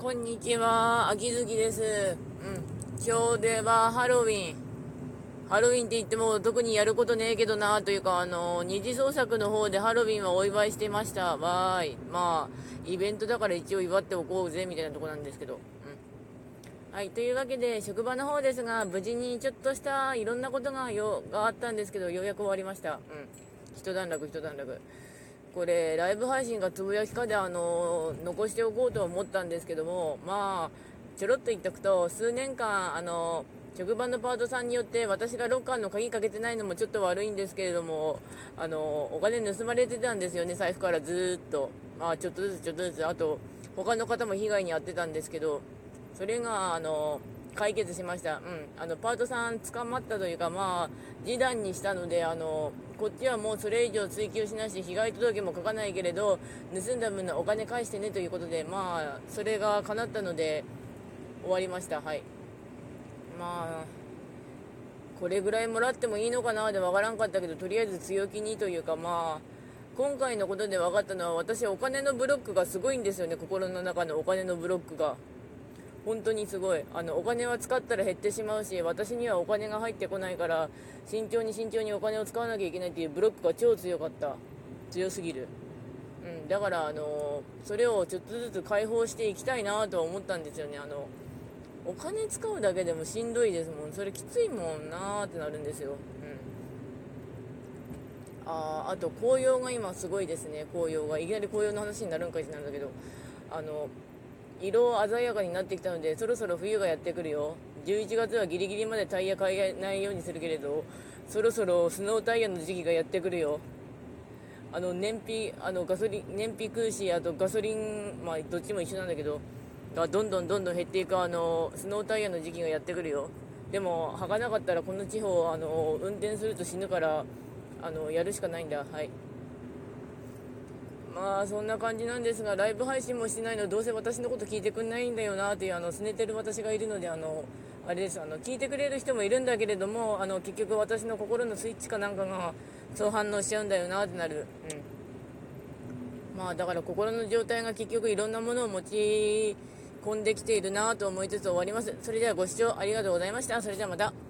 こんにちは、秋月です。うん。今日ではハロウィン。ハロウィンって言っても特にやることねえけどなというか、あの、二次創作の方でハロウィンはお祝いしてました。わーい。まあ、イベントだから一応祝っておこうぜ、みたいなとこなんですけど。うん。はい。というわけで、職場の方ですが、無事にちょっとしたいろんなことがよ、があったんですけど、ようやく終わりました。うん。一段落、一段落。これ、ライブ配信がつぶやきかで、あの、残しておこうと思ったんですけども、まあ、ちょろっと言っておくと、数年間、あの、職場のパートさんによって私がロッカーの鍵かけてないのもちょっと悪いんですけれども、あの、お金盗まれてたんですよね、財布からずっと。まあ、ちょっとずつちょっとずつ、あと、他の方も被害に遭ってたんですけど、それが、あの、解決しました。うん。あの、パートさん捕まったというか、まあ、示談にしたので、あの、こっちはもうそれ以上追及しないし、被害届も書かないけれど、盗んだ分のお金返してねということで、まあ、それが叶ったので、終わりました。はい。まあ、これぐらいもらってもいいのかなでわからんかったけど、とりあえず強気にというか、まあ、今回のことで分かったのは、私、お金のブロックがすごいんですよね、心の中のお金のブロックが。本当にすごい。あのお金は使ったら減ってしまうし私にはお金が入ってこないから慎重に慎重にお金を使わなきゃいけないっていうブロックが超強かった。強すぎる、うん、だからあのそれをちょっとずつ解放していきたいなとは思ったんですよね。あのお金使うだけでもしんどいですもん。それきついもんなーってなるんですよ、うん、ああと紅葉が今すごいですね。紅葉が。いきなり紅葉の話になるんかいってなんだけど。あの色鮮やかになってきたのでそろそろ冬がやってくるよ。11月はギリギリまでタイヤ買えないようにするけれどそろそろスノータイヤの時期がやってくるよ。あの燃費あのガソリン燃費空しあとガソリンまあどっちも一緒なんだけどがどんどんどんどん減っていくあのスノータイヤの時期がやってくるよ。でも履かなかったらこの地方あの運転すると死ぬからあのやるしかないんだ。はい。まあそんな感じなんですがライブ配信もしないのどうせ私のこと聞いてくんないんだよなっていうあの拗ねてる私がいるのであのあれです。あの聞いてくれる人もいるんだけれどもあの結局私の心のスイッチかなんかがそう反応しちゃうんだよなってなる、うん、まあだから心の状態が結局いろんなものを持ち込んできているなと思いつつ終わります。それではご視聴ありがとうございました。それではまた。